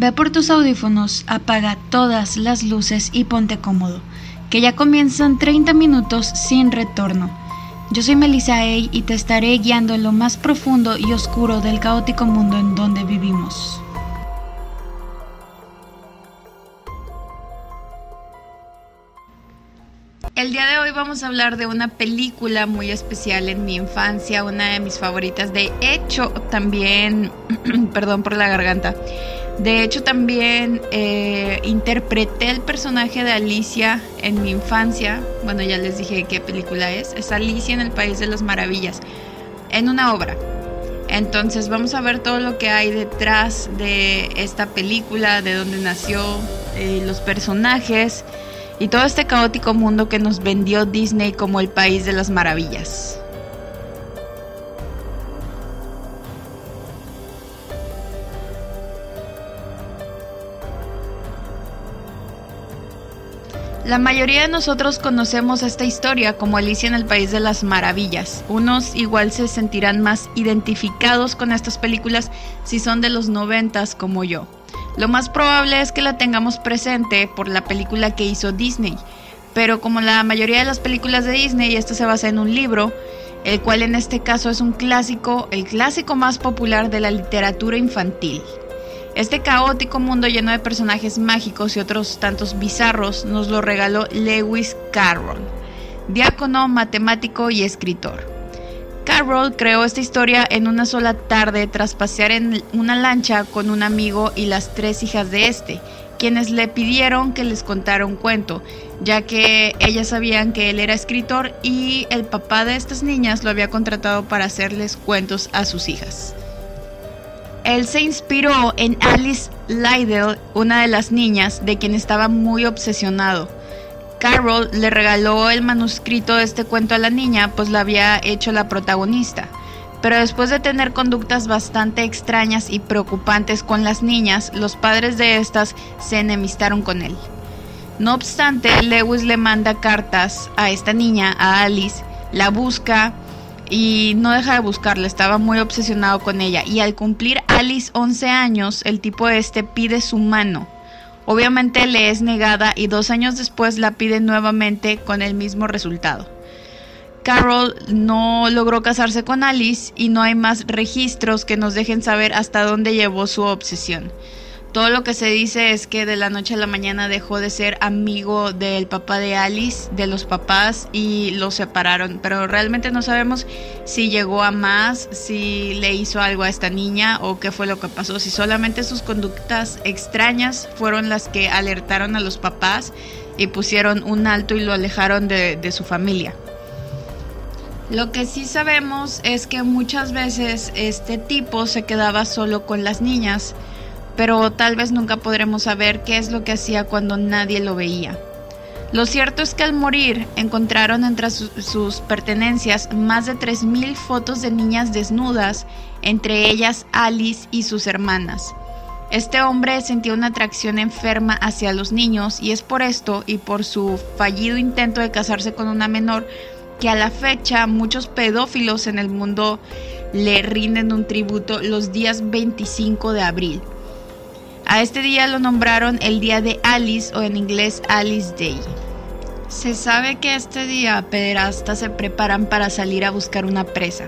Ve por tus audífonos, apaga todas las luces y ponte cómodo, que ya comienzan 30 minutos sin retorno. Yo soy Melissa A y te estaré guiando en lo más profundo y oscuro del caótico mundo en donde vivimos. El día de hoy vamos a hablar de una película muy especial en mi infancia, una de mis favoritas. De hecho, también, perdón por la garganta, de hecho también eh, interpreté el personaje de Alicia en mi infancia. Bueno, ya les dije qué película es. Es Alicia en el País de las Maravillas, en una obra. Entonces vamos a ver todo lo que hay detrás de esta película, de dónde nació, eh, los personajes y todo este caótico mundo que nos vendió Disney como el país de las maravillas. La mayoría de nosotros conocemos esta historia como Alicia en el País de las Maravillas. Unos igual se sentirán más identificados con estas películas si son de los noventas como yo. Lo más probable es que la tengamos presente por la película que hizo Disney, pero como la mayoría de las películas de Disney, esta se basa en un libro, el cual en este caso es un clásico, el clásico más popular de la literatura infantil. Este caótico mundo lleno de personajes mágicos y otros tantos bizarros nos lo regaló Lewis Carroll, diácono, matemático y escritor. Carroll creó esta historia en una sola tarde tras pasear en una lancha con un amigo y las tres hijas de este, quienes le pidieron que les contara un cuento, ya que ellas sabían que él era escritor y el papá de estas niñas lo había contratado para hacerles cuentos a sus hijas. Él se inspiró en Alice Lydell, una de las niñas de quien estaba muy obsesionado Carol le regaló el manuscrito de este cuento a la niña, pues la había hecho la protagonista. Pero después de tener conductas bastante extrañas y preocupantes con las niñas, los padres de estas se enemistaron con él. No obstante, Lewis le manda cartas a esta niña, a Alice, la busca y no deja de buscarla, estaba muy obsesionado con ella. Y al cumplir Alice 11 años, el tipo este pide su mano Obviamente le es negada y dos años después la pide nuevamente con el mismo resultado. Carol no logró casarse con Alice y no hay más registros que nos dejen saber hasta dónde llevó su obsesión. Todo lo que se dice es que de la noche a la mañana dejó de ser amigo del papá de Alice, de los papás, y lo separaron. Pero realmente no sabemos si llegó a más, si le hizo algo a esta niña o qué fue lo que pasó. Si solamente sus conductas extrañas fueron las que alertaron a los papás y pusieron un alto y lo alejaron de, de su familia. Lo que sí sabemos es que muchas veces este tipo se quedaba solo con las niñas pero tal vez nunca podremos saber qué es lo que hacía cuando nadie lo veía. Lo cierto es que al morir encontraron entre sus pertenencias más de 3.000 fotos de niñas desnudas, entre ellas Alice y sus hermanas. Este hombre sentía una atracción enferma hacia los niños y es por esto y por su fallido intento de casarse con una menor que a la fecha muchos pedófilos en el mundo le rinden un tributo los días 25 de abril. A este día lo nombraron el Día de Alice o en inglés Alice Day. Se sabe que este día pederastas se preparan para salir a buscar una presa.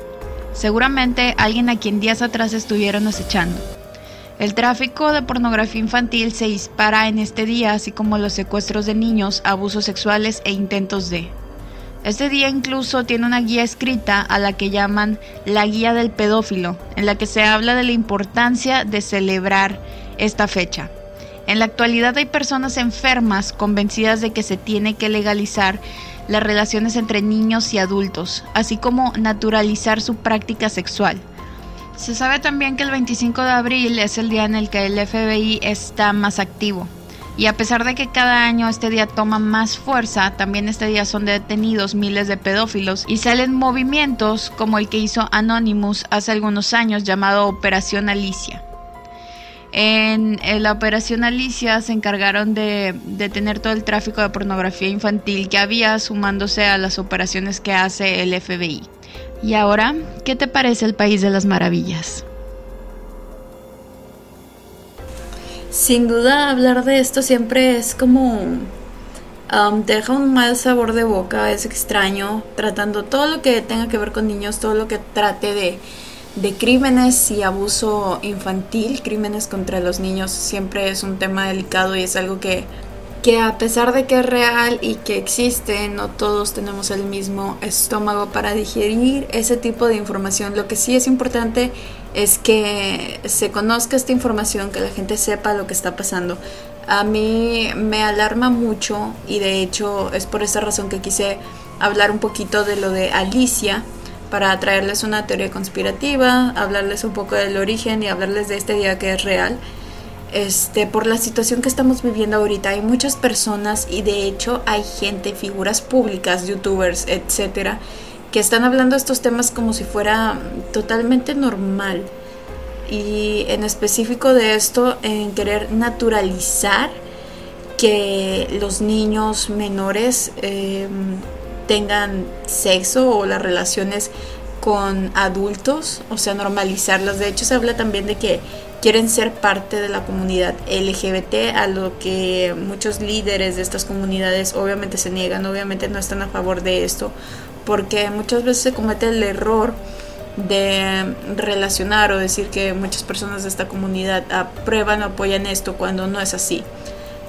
Seguramente alguien a quien días atrás estuvieron acechando. El tráfico de pornografía infantil se dispara en este día, así como los secuestros de niños, abusos sexuales e intentos de. Este día incluso tiene una guía escrita a la que llaman la guía del pedófilo, en la que se habla de la importancia de celebrar esta fecha. En la actualidad hay personas enfermas convencidas de que se tiene que legalizar las relaciones entre niños y adultos, así como naturalizar su práctica sexual. Se sabe también que el 25 de abril es el día en el que el FBI está más activo. Y a pesar de que cada año este día toma más fuerza, también este día son detenidos miles de pedófilos y salen movimientos como el que hizo Anonymous hace algunos años llamado Operación Alicia. En, la operación Alicia se encargaron de detener todo el tráfico de pornografía infantil que había sumándose a las operaciones que hace el FBI. Y ahora, ¿qué te parece el País de las Maravillas? Sin duda hablar de esto siempre es como um, deja un mal sabor de boca, es extraño, tratando todo lo que tenga que ver con niños, todo lo que trate de, de crímenes y abuso infantil, crímenes contra los niños, siempre es un tema delicado y es algo que que a pesar de que es real y que existe, no todos tenemos el mismo estómago para digerir ese tipo de información. Lo que sí es importante es que se conozca esta información, que la gente sepa lo que está pasando. A mí me alarma mucho y de hecho es por esa razón que quise hablar un poquito de lo de Alicia para traerles una teoría conspirativa, hablarles un poco del origen y hablarles de este día que es real este, por la situación que estamos viviendo ahorita. Hay muchas personas y de hecho hay gente, figuras públicas, youtubers, etcétera, que están hablando estos temas como si fuera totalmente normal. Y en específico de esto, en querer naturalizar que los niños menores em, tengan sexo o las relaciones con adultos, o sea, normalizarlas. De hecho, se habla también de que quieren ser parte de la comunidad LGBT, a lo que muchos líderes de estas comunidades obviamente se niegan, obviamente no están a favor de esto, porque muchas veces se comete el error de relacionar o decir que muchas personas de esta comunidad aprueban o apoyan esto cuando no es así.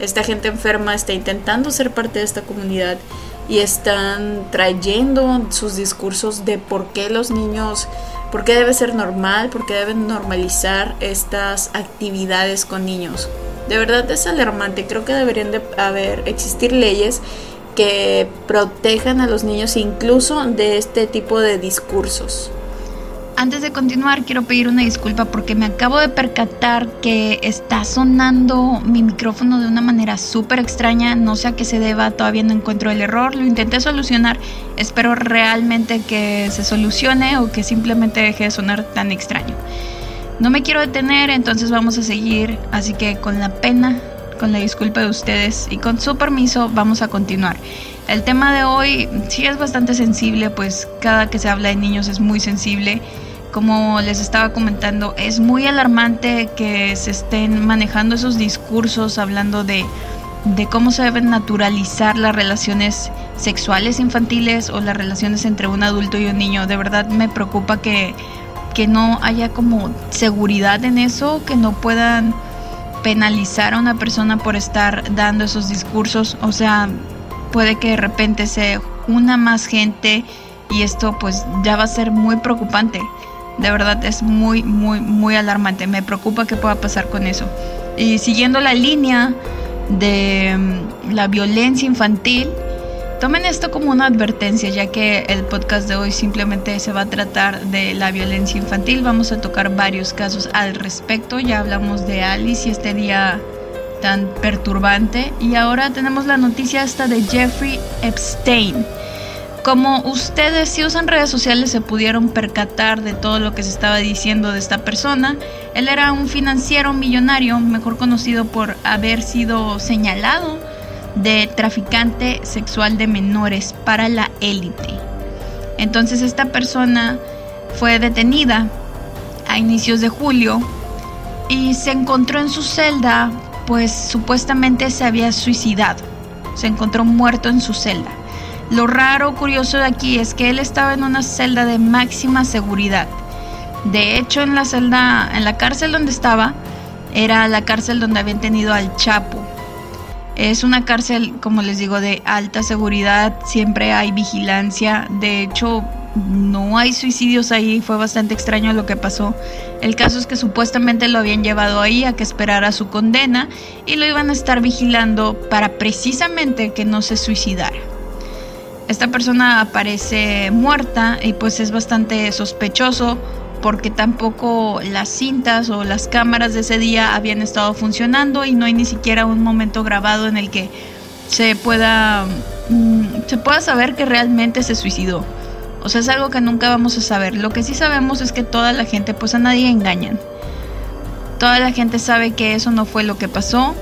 Esta gente enferma está intentando ser parte de esta comunidad y están trayendo sus discursos de por qué los niños ¿Por qué debe ser normal? ¿Por qué deben normalizar estas actividades con niños? De verdad es alarmante. Creo que deberían de haber, existir leyes que protejan a los niños incluso de este tipo de discursos. Antes de continuar, quiero pedir una disculpa porque me acabo de percatar que está sonando mi micrófono de una manera súper extraña. No sé a qué se deba, todavía no encuentro el error. Lo intenté solucionar. Espero realmente que se solucione o que simplemente deje de sonar tan extraño. No me quiero detener, entonces vamos a seguir. Así que con la pena, con la disculpa de ustedes y con su permiso, vamos a continuar. El tema de hoy sí es bastante sensible, pues cada que se habla de niños es muy sensible. Como les estaba comentando, es muy alarmante que se estén manejando esos discursos hablando de, cómo se deben naturalizar las relaciones sexuales infantiles o las relaciones entre un adulto y un niño. De verdad me preocupa que, que no haya como seguridad en eso, que no puedan penalizar a una persona por estar dando esos discursos. O sea, puede que de repente se una más gente y esto pues ya va a ser muy preocupante. De verdad es muy, muy, muy alarmante. Me preocupa qué pueda pasar con eso. Y siguiendo la línea de mm, la violencia infantil, tomen esto como una advertencia, ya que el podcast de hoy simplemente se va a tratar de la violencia infantil. Vamos a tocar varios casos al respecto. Ya hablamos de Alice y este día tan perturbante. Y ahora tenemos la noticia esta de Jeffrey Epstein. Como ustedes si usan redes sociales se pudieron percatar de todo lo que se estaba diciendo de esta persona, él era un financiero millonario, mejor conocido por haber sido señalado de traficante sexual de menores para la élite. Entonces esta persona fue detenida a inicios de julio y se encontró en su celda pues supuestamente se había suicidado. Se encontró muerto en su celda. Lo raro, curioso de aquí es que él estaba en una celda de máxima seguridad. De hecho, en la celda, en la cárcel donde estaba, era la cárcel donde habían tenido al Chapo. Es una cárcel, como les digo, de alta seguridad, siempre hay vigilancia. De hecho, no hay suicidios ahí, fue bastante extraño lo que pasó. El caso es que supuestamente lo habían llevado ahí a que esperara su condena y lo iban a estar vigilando para precisamente que no se suicidara. Esta persona aparece muerta y pues es bastante sospechoso porque tampoco las cintas o las cámaras de ese día habían estado funcionando y no hay ni siquiera un momento grabado en el que se pueda mm, se pueda saber que realmente se suicidó. O sea, es algo que nunca vamos a saber. Lo que sí sabemos es que toda la gente, pues a nadie engañan. Toda la gente sabe que eso no fue lo que pasó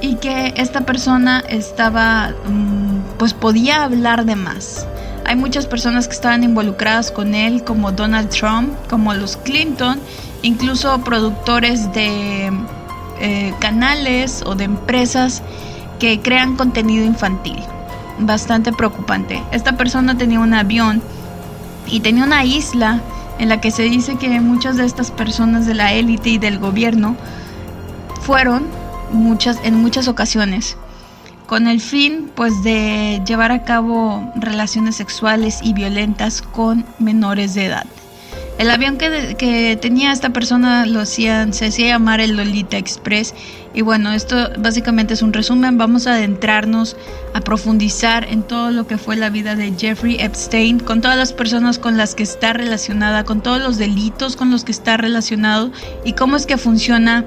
y que esta persona estaba, mm, pues podía hablar de más. Hay muchas personas que estaban involucradas con él, como Donald Trump, como los Clinton, incluso productores de eh, canales o de empresas que crean contenido infantil. Bastante preocupante. Esta persona tenía un avión y tenía una isla en la que se dice que muchas de estas personas de la élite y del gobierno fueron muchas en muchas ocasiones con el fin pues de llevar a cabo relaciones sexuales y violentas con menores de edad. El avión que, tenía esta persona lo hacían, se hacía llamar el Lolita Express y bueno, esto básicamente es un resumen, vamos a adentrarnos a profundizar en todo lo que fue la vida de Jeffrey Epstein, con todas las personas con las que está relacionada, con todos los delitos con los que está relacionado y cómo es que funciona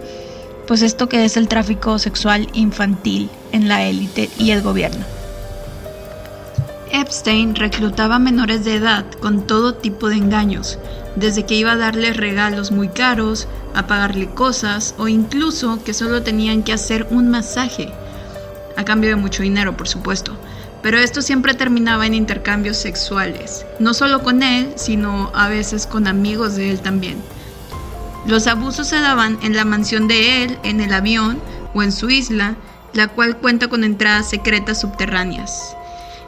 pues esto que es el tráfico sexual infantil en la élite y el gobierno. Epstein reclutaba menores de edad con todo tipo de engaños, desde que iba a darles regalos muy caros, a pagarle cosas o incluso que solo tenían que hacer un masaje, a cambio de mucho dinero por supuesto. Pero esto siempre terminaba en intercambios sexuales, no solo con él, sino a veces con amigos de él también. Los abusos se daban en la mansión de él, en el avión o en su isla, la cual cuenta con entradas secretas subterráneas.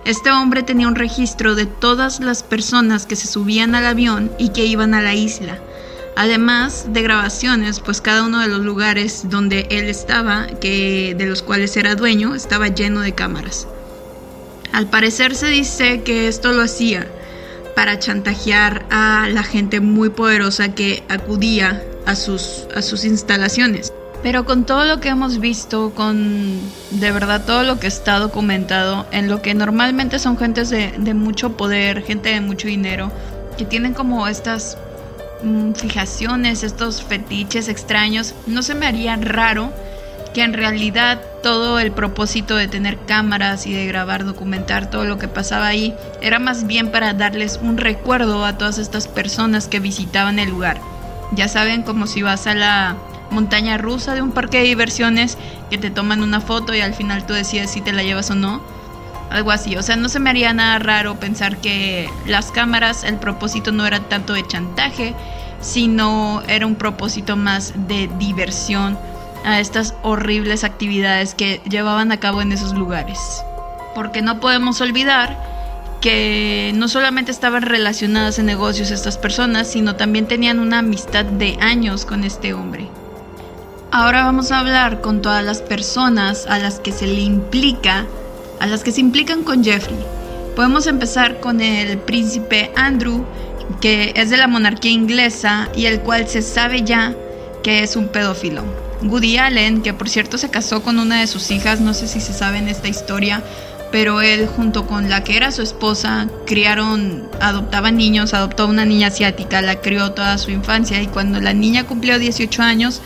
Este hombre tenía un registro de todas las personas que se subían al avión y que iban a la isla, además de grabaciones, pues cada uno de los lugares donde él estaba, que de los cuales era dueño, estaba lleno de cámaras. Al parecer se dice que esto lo hacía para chantajear a la gente muy poderosa que acudía a sus, a sus instalaciones. Pero con todo lo que hemos visto, con de verdad todo lo que está documentado, en lo que normalmente son gentes de, mucho poder, gente de mucho dinero, que tienen como estas mm, fijaciones, estos fetiches extraños, no se me haría raro que en realidad todo el propósito de tener cámaras y de grabar, documentar todo lo que pasaba ahí, era más bien para darles un recuerdo a todas estas personas que visitaban el lugar. Ya saben, como si vas a la montaña rusa de un parque de diversiones, que te toman una foto y al final tú decides si te la llevas o no. Algo así, o sea, no se me haría nada raro pensar que las cámaras, el propósito no era tanto de chantaje, sino era un propósito más de diversión a estas horribles actividades que llevaban a cabo en esos lugares. Porque no podemos olvidar que no solamente estaban relacionadas en negocios estas personas, sino también tenían una amistad de años con este hombre. Ahora vamos a hablar con todas las personas a las que se le implica, a las que se implican con Jeffrey. Podemos empezar con el príncipe Andrew, que es de la monarquía inglesa y el cual se sabe ya que es un pedófilo. Woody Allen, que por cierto se casó con una de sus hijas, no sé si se sabe en esta historia, pero él junto con la que era su esposa criaron, adoptaban niños, adoptó a una niña asiática, la crió toda su infancia y cuando la niña cumplió 18 años,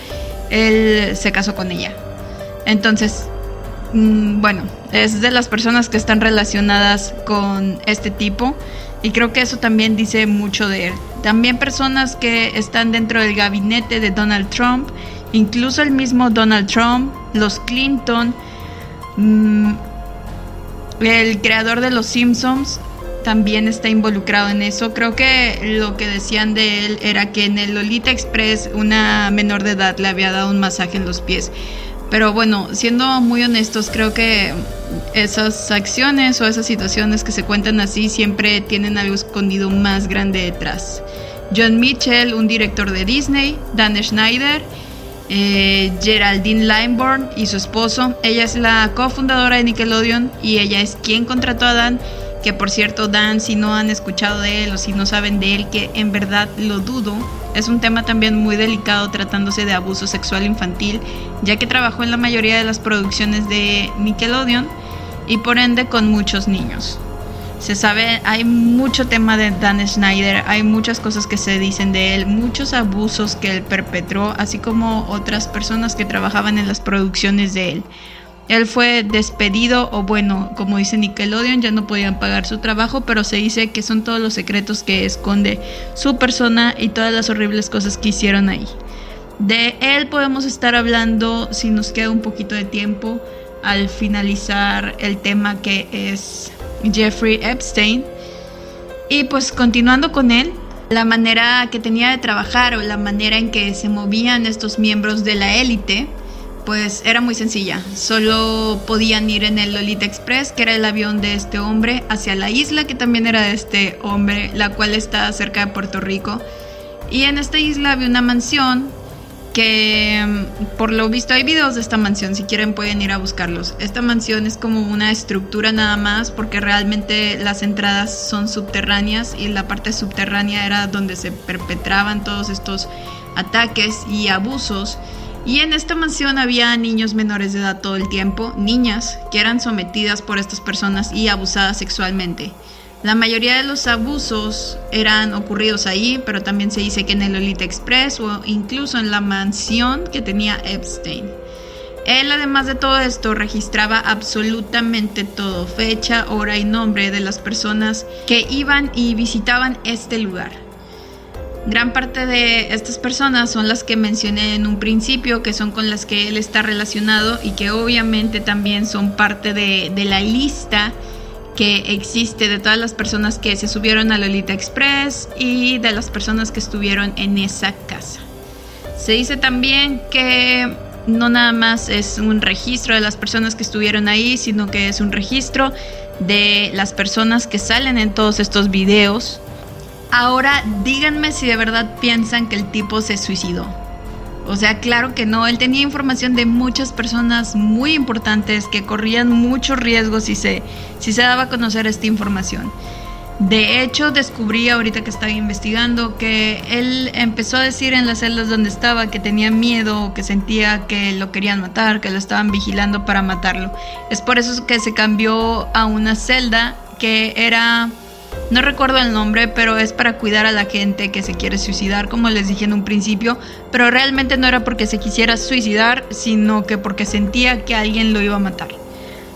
él se casó con ella. Entonces, mm, bueno, es de las personas que están relacionadas con este tipo y creo que eso también dice mucho de él. También personas que están dentro del gabinete de Donald Trump, incluso el mismo Donald Trump, los Clinton, mm, el creador de Los Simpsons también está involucrado en eso. Creo que lo que decían de él era que en el Lolita Express una menor de edad le había dado un masaje en los pies. Pero bueno, siendo muy honestos, creo que esas acciones o esas situaciones que se cuentan así siempre tienen algo escondido más grande detrás. John Mitchell, un director de Disney, Dan Schneider eh, Geraldine Limebourne y su esposo. Ella es la cofundadora de Nickelodeon y ella es quien contrató a Dan. Que por cierto, Dan, si no han escuchado de él o si no saben de él, que en verdad lo dudo, es un tema también muy delicado tratándose de abuso sexual infantil, ya que trabajó en la mayoría de las producciones de Nickelodeon y por ende con muchos niños. Se sabe, hay mucho tema de Dan Schneider, hay muchas cosas que se dicen de él, muchos abusos que él perpetró, así como otras personas que trabajaban en las producciones de él. Él fue despedido, o bueno, como dice Nickelodeon, ya no podían pagar su trabajo, pero se dice que son todos los secretos que esconde su persona y todas las horribles cosas que hicieron ahí. De él podemos estar hablando si nos queda un poquito de tiempo al finalizar el tema que es Jeffrey Epstein. Y pues continuando con él, la manera que tenía de trabajar o la manera en que se movían estos miembros de la élite pues era muy sencilla. Solo podían ir en el Lolita Express, que era el avión de este hombre, hacia la isla, que también era de este hombre, la cual está cerca de Puerto Rico. Y en esta isla había una mansión que mm, por lo visto hay videos de esta mansión, si quieren pueden ir a buscarlos. Esta mansión es como una estructura nada más porque realmente las entradas son subterráneas y la parte subterránea era donde se perpetraban todos estos ataques y abusos. Y en esta mansión había niños menores de edad todo el tiempo, niñas que eran sometidas por estas personas y abusadas sexualmente. La mayoría de los abusos eran ocurridos ahí, pero también se dice que en el Lolita Express o incluso en la mansión que tenía Epstein. Él, además de todo esto, registraba absolutamente todo, fecha, hora y nombre de las personas que iban y visitaban este lugar. Gran parte de estas personas son las que mencioné en un principio, que son con las que él está relacionado y que obviamente también son parte de la lista que existe de todas las personas que se subieron a Lolita Express y de las personas que estuvieron en esa casa. Se dice también que no nada más es un registro de las personas que estuvieron ahí, sino que es un registro de las personas que salen en todos estos videos. Ahora díganme si de verdad piensan que el tipo se suicidó. O sea, claro que no, él tenía información de muchas personas muy importantes que corrían muchos riesgos si se, si se daba a conocer esta información. De hecho, descubrí ahorita que estaba investigando que él empezó a decir en las celdas donde estaba que tenía miedo, que sentía que lo querían matar, que lo estaban vigilando para matarlo. Es por eso que se cambió a una celda que era no recuerdo el nombre, pero es para cuidar a la gente que se quiere suicidar, como les dije en un principio, pero realmente no era porque se quisiera suicidar, sino que porque sentía que alguien lo iba a matar.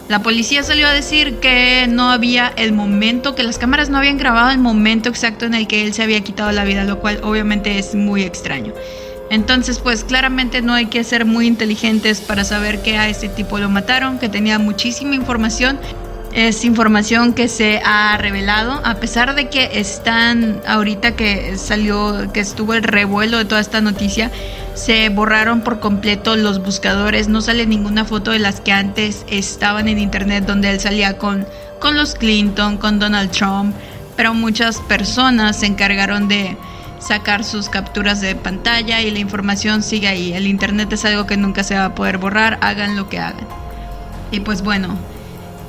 La policía salió a decir que no había el momento, que las cámaras no habían grabado el momento exacto en el que él se había quitado la vida, lo cual obviamente es muy extraño. Entonces, pues claramente no hay que ser muy inteligentes para saber que a este tipo lo mataron, que tenía muchísima información es información que se ha revelado, a pesar de que están ahorita que salió, que estuvo el revuelo de toda esta noticia, se borraron por completo los buscadores, no sale ninguna foto de las que antes estaban en internet donde él salía con, con los Clinton, con Donald Trump, pero muchas personas se encargaron de sacar sus capturas de pantalla y la información sigue ahí. El internet es algo que nunca se va a poder borrar, hagan lo que hagan. Y pues bueno,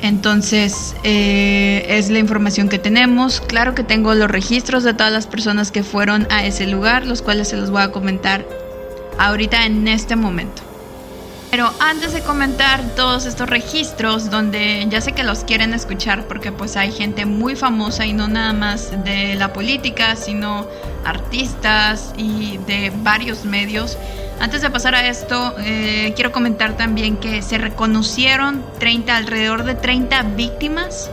entonces, eh, es la información que tenemos. Claro que tengo los registros de todas las personas que fueron a ese lugar, los cuales se los voy a comentar ahorita en este momento. Pero antes de comentar todos estos registros, donde ya sé que los quieren escuchar porque pues hay gente muy famosa y no nada más de la política, sino artistas y de varios medios, antes de pasar a esto, eh, quiero comentar también que se reconocieron 30, alrededor de 30 víctimas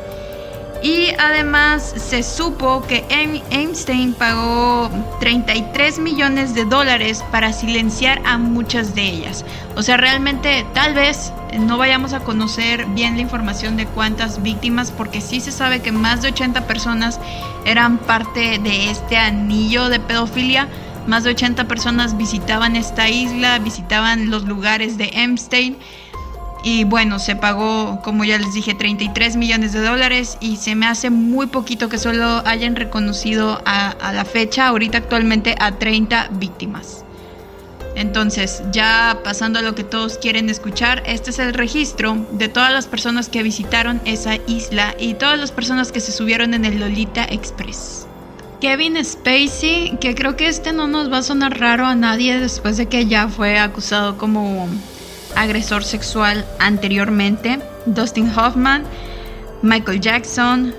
y además se supo que Einstein pagó 33 millones de dólares para silenciar a muchas de ellas. O sea, realmente tal vez no vayamos a conocer bien la información de cuántas víctimas, porque sí se sabe que más de 80 personas eran parte de este anillo de pedofilia más de 80 personas visitaban esta isla, visitaban los lugares de Epstein. Y bueno, se pagó, como ya les dije, 33 millones de dólares y se me hace muy poquito que solo hayan reconocido a, la fecha, ahorita actualmente, a 30 víctimas. Entonces, ya pasando a lo que todos quieren escuchar, este es el registro de todas las personas que visitaron esa isla y todas las personas que se subieron en el Lolita Express. Kevin Spacey, que creo que este no nos va a sonar raro a nadie después de que ya fue acusado como agresor sexual anteriormente. Dustin Hoffman, Michael Jackson,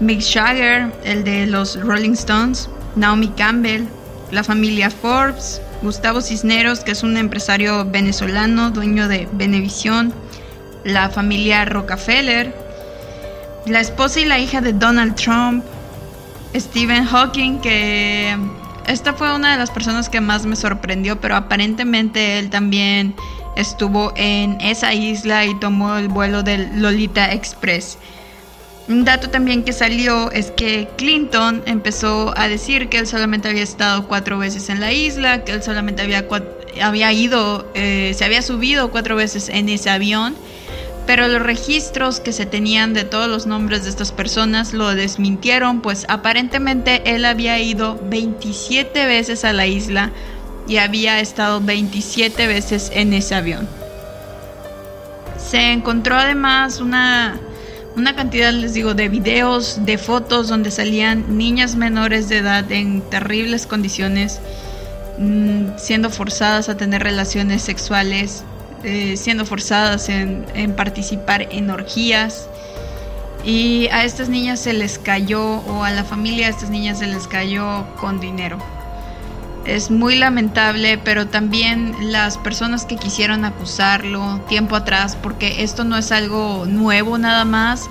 Mick Jagger, el de los Rolling Stones, Naomi Campbell, la familia Forbes, Gustavo Cisneros, que es un empresario venezolano, dueño de Venevisión, la familia Rockefeller, la esposa y la hija de Donald Trump, Stephen Hawking, que esta fue una de las personas que más me sorprendió, pero aparentemente él también estuvo en esa isla y tomó el vuelo del Lolita Express. Un dato también que salió es que Clinton empezó a decir que él solamente había estado cuatro veces en la isla, que él solamente había, había ido, eh, se había subido cuatro veces en ese avión, pero los registros que se tenían de todos los nombres de estas personas lo desmintieron, pues aparentemente él había ido 27 veces a la isla y había estado 27 veces en ese avión. Se encontró además una una cantidad, les digo, de videos, de fotos donde salían niñas menores de edad en terribles condiciones, mm, siendo forzadas a tener relaciones sexuales, eh, siendo forzadas en, en participar en orgías. Y a estas niñas se les cayó, o a la familia de estas niñas se les cayó con dinero. Es muy lamentable, pero también las personas que quisieron acusarlo tiempo atrás, porque esto no es algo nuevo nada más.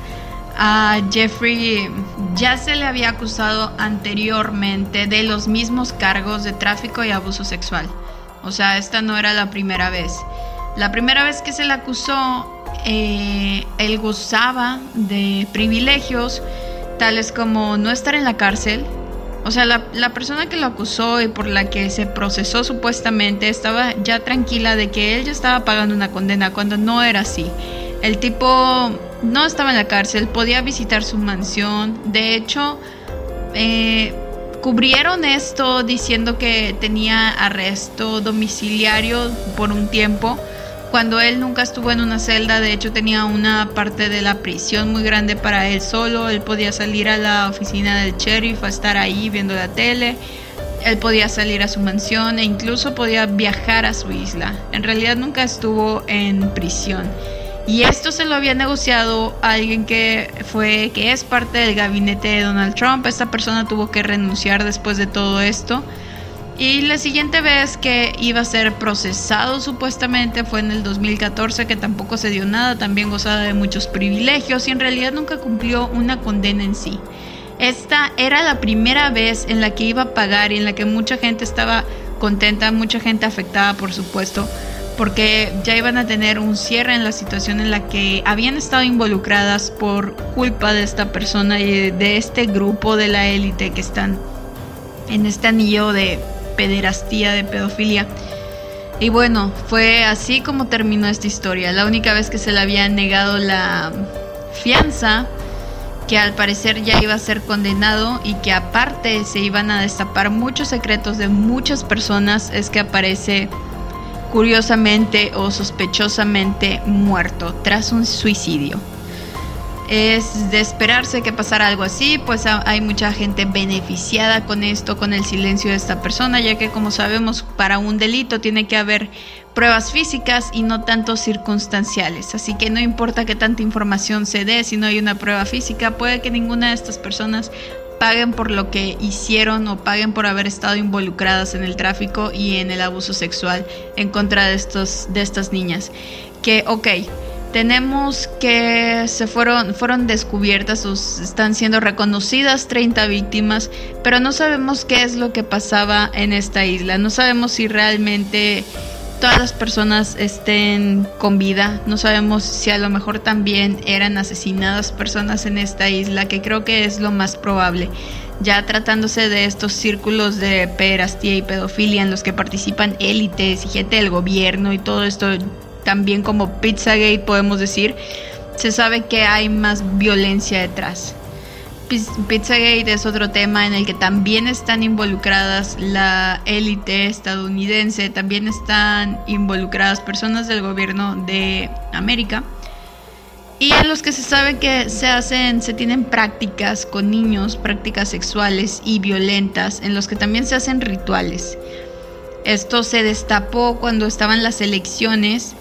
A Jeffrey ya se le había acusado anteriormente de los mismos cargos de tráfico y abuso sexual. O sea, esta no era la primera vez. La primera vez que se le acusó, eh, él gozaba de privilegios, tales como no estar en la cárcel, o sea, la, persona que lo acusó y por la que se procesó supuestamente estaba ya tranquila de que él ya estaba pagando una condena cuando no era así. El tipo no estaba en la cárcel, podía visitar su mansión. De hecho, eh, cubrieron esto diciendo que tenía arresto domiciliario por un tiempo cuando él nunca estuvo en una celda, de hecho tenía una parte de la prisión muy grande para él solo, él podía salir a la oficina del sheriff a estar ahí viendo la tele, él podía salir a su mansión e incluso podía viajar a su isla. En realidad nunca estuvo en prisión. Y esto se lo había negociado alguien que fue que es parte del gabinete de Donald Trump. Esta persona tuvo que renunciar después de todo esto. Y la siguiente vez que iba a ser procesado supuestamente fue en el 2014, que tampoco se dio nada, también gozaba de muchos privilegios y en realidad nunca cumplió una condena en sí. Esta era la primera vez en la que iba a pagar y en la que mucha gente estaba contenta, mucha gente afectada por supuesto, porque ya iban a tener un cierre en la situación en la que habían estado involucradas por culpa de esta persona y de este grupo de la élite que están en este anillo de pederastía, de pedofilia. Y bueno, fue así como terminó esta historia. La única vez que se le había negado la fianza, que al parecer ya iba a ser condenado y que aparte se iban a destapar muchos secretos de muchas personas, es que aparece curiosamente o sospechosamente muerto tras un suicidio es de esperarse que pasara algo así, pues hay mucha gente beneficiada con esto, con el silencio de esta persona, ya que como sabemos, para un delito tiene que haber pruebas físicas y no tanto circunstanciales. Así que no importa que tanta información se dé, si no hay una prueba física, puede que ninguna de estas personas paguen por lo que hicieron o paguen por haber estado involucradas en el tráfico y en el abuso sexual en contra de, estos, de estas niñas. Que, ok, tenemos que se fueron, fueron descubiertas o están siendo reconocidas 30 víctimas, pero no sabemos qué es lo que pasaba en esta isla. No sabemos si realmente todas las personas estén con vida. No sabemos si a lo mejor también eran asesinadas personas en esta isla, que creo que es lo más probable. Ya tratándose de estos círculos de perastía y pedofilia en los que participan élites y gente del gobierno y todo esto, también como Pizzagate podemos decir, se sabe que hay más violencia detrás. Pizzagate es otro tema en el que también están involucradas la élite estadounidense, también están involucradas personas del gobierno de América. Y en los que se sabe que se hacen, se tienen prácticas con niños, prácticas sexuales y violentas, en los que también se hacen rituales. Esto se destapó cuando estaban las elecciones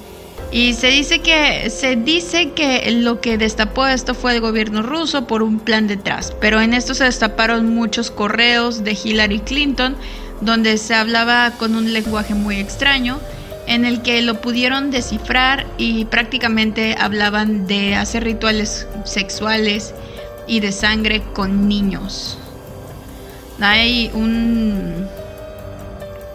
y se dice que se dice que lo que destapó esto fue el gobierno ruso por un plan detrás, pero en esto se destaparon muchos correos de Hillary Clinton donde se hablaba con un lenguaje muy extraño en el que lo pudieron descifrar y prácticamente hablaban de hacer rituales sexuales y de sangre con niños. Hay un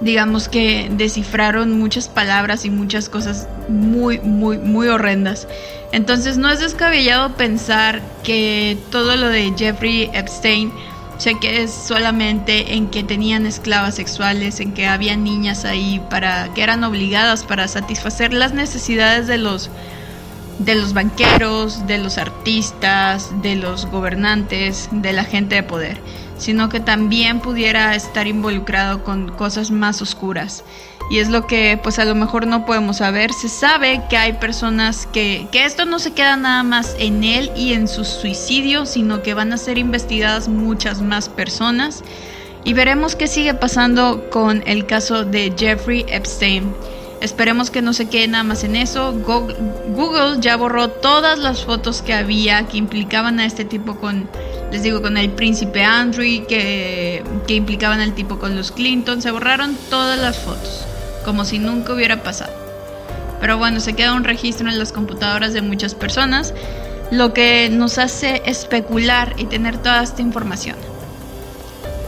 digamos que descifraron muchas palabras y muchas cosas muy, muy, muy horrendas. Entonces no es descabellado pensar que todo lo de Jeffrey Epstein sé que es solamente en que tenían esclavas sexuales, en que había niñas ahí para que eran obligadas para satisfacer las necesidades de los de los banqueros, de los artistas, de los gobernantes, de la gente de poder, sino que también pudiera estar involucrado con cosas más oscuras. Y es lo que pues a lo mejor no podemos saber. Se sabe que hay personas que, que esto no se queda nada más en él y en su suicidio, sino que van a ser investigadas muchas más personas. Y veremos qué sigue pasando con el caso de Jeffrey Epstein. Esperemos que no se quede nada más en eso. Google ya borró todas las fotos que había que implicaban a este tipo con, les digo, con el príncipe Andrew, que, que implicaban al tipo con los Clinton. Se borraron todas las fotos, como si nunca hubiera pasado. Pero bueno, se queda un registro en las computadoras de muchas personas, lo que nos hace especular y tener toda esta información.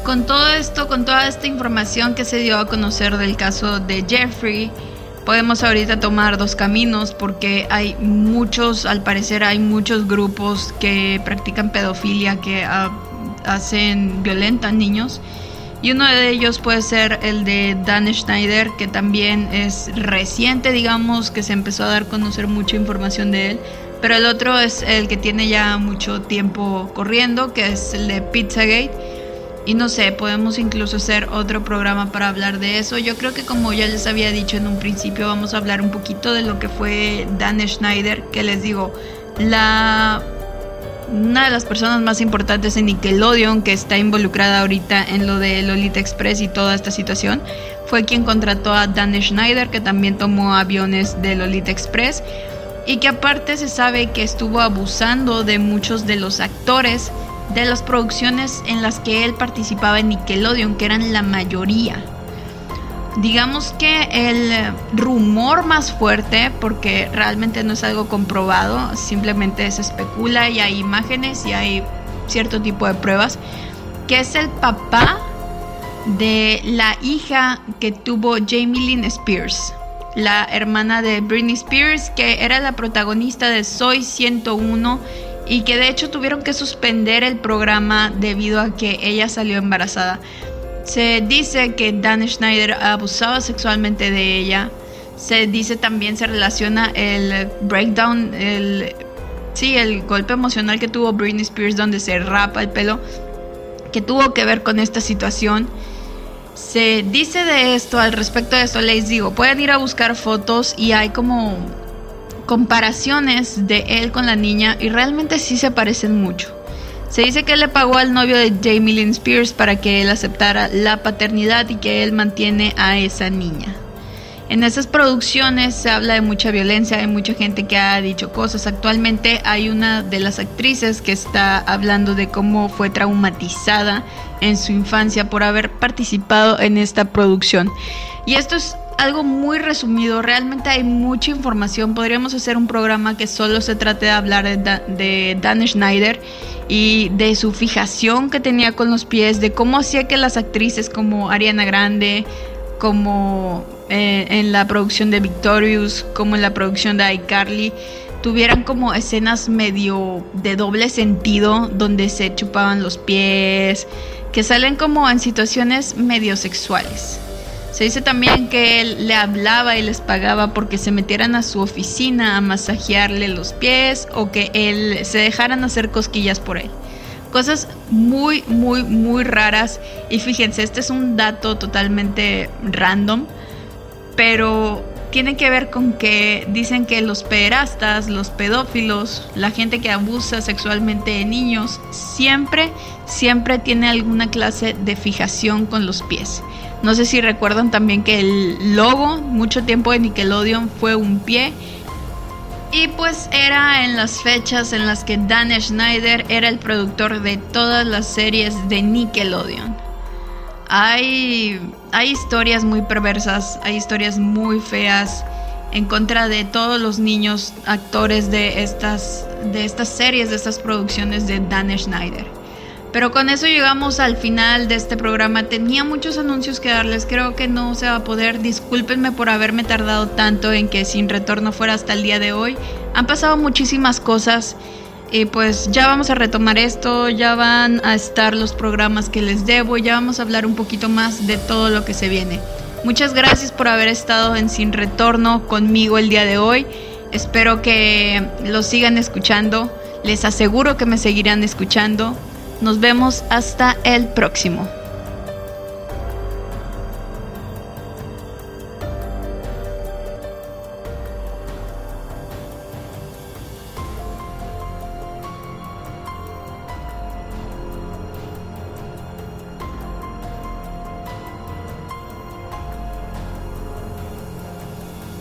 Con todo esto, con toda esta información que se dio a conocer del caso de Jeffrey, podemos ahorita tomar dos caminos porque hay muchos, al parecer hay muchos grupos que practican pedofilia, que ah, hacen, violentan niños. Y uno de ellos puede ser el de Dan Schneider, que también es reciente, digamos, que se empezó a dar a conocer mucha información de él. Pero el otro es el que tiene ya mucho tiempo corriendo, que es el de Pizzagate y no sé, podemos incluso hacer otro programa para hablar de eso. Yo creo que como ya les había dicho en un principio, vamos a hablar un poquito de lo que fue Dan Schneider, que les digo, la una de las personas más importantes en Nickelodeon que está involucrada ahorita en lo de Lolita Express y toda esta situación, fue quien contrató a Dan Schneider, que también tomó aviones de Lolita Express y que aparte se sabe que estuvo abusando de muchos de los actores de las producciones en las que él participaba en Nickelodeon, que eran la mayoría. Digamos que el rumor más fuerte, porque realmente no es algo comprobado, simplemente se especula y hay imágenes y hay cierto tipo de pruebas, que es el papá de la hija que tuvo Jamie Lynn Spears, la hermana de Britney Spears, que era la protagonista de Soy 101 y que de hecho tuvieron que suspender el programa debido a que ella salió embarazada. Se dice que Dan Schneider abusaba sexualmente de ella. Se dice también se relaciona el breakdown, el sí, el golpe emocional que tuvo Britney Spears donde se rapa el pelo, que tuvo que ver con esta situación. Se dice de esto, al respecto de esto les digo, pueden ir a buscar fotos y hay como comparaciones de él con la niña y realmente sí se parecen mucho. Se dice que él le pagó al novio de Jamie Lynn Spears para que él aceptara la paternidad y que él mantiene a esa niña. En esas producciones se habla de mucha violencia, hay mucha gente que ha dicho cosas. Actualmente hay una de las actrices que está hablando de cómo fue traumatizada en su infancia por haber participado en esta producción. Y esto es algo muy resumido, realmente hay mucha información. Podríamos hacer un programa que solo se trate de hablar de, Dan Schneider y de su fijación que tenía con los pies, de cómo hacía que las actrices como Ariana Grande, como eh, en la producción de Victorious, como en la producción de iCarly, tuvieran como escenas medio de doble sentido, donde se chupaban los pies, que salen como en situaciones medio sexuales. Se dice también que él le hablaba y les pagaba porque se metieran a su oficina a masajearle los pies o que él se dejaran hacer cosquillas por él. Cosas muy, muy, muy raras. Y fíjense, este es un dato totalmente random, pero tiene que ver con que dicen que los pederastas, los pedófilos, la gente que abusa sexualmente de niños, siempre, siempre tiene alguna clase de fijación con los pies. No sé si recuerdan también que el logo, mucho tiempo de Nickelodeon, fue un pie. Y pues era en las fechas en las que Dan Schneider era el productor de todas las series de Nickelodeon. Hay, hay historias muy perversas, hay historias muy feas en contra de todos los niños actores de estas, de estas series, de estas producciones de Dan Schneider. Pero con eso llegamos al final de este programa. Tenía muchos anuncios que darles, creo que no se va a poder. Discúlpenme por haberme tardado tanto en que sin retorno fuera hasta el día de hoy. Han pasado muchísimas cosas y pues ya vamos a retomar esto, ya van a estar los programas que les debo, ya vamos a hablar un poquito más de todo lo que se viene. Muchas gracias por haber estado en Sin Retorno conmigo el día de hoy. Espero que lo sigan escuchando. Les aseguro que me seguirán escuchando. Nos vemos hasta el próximo.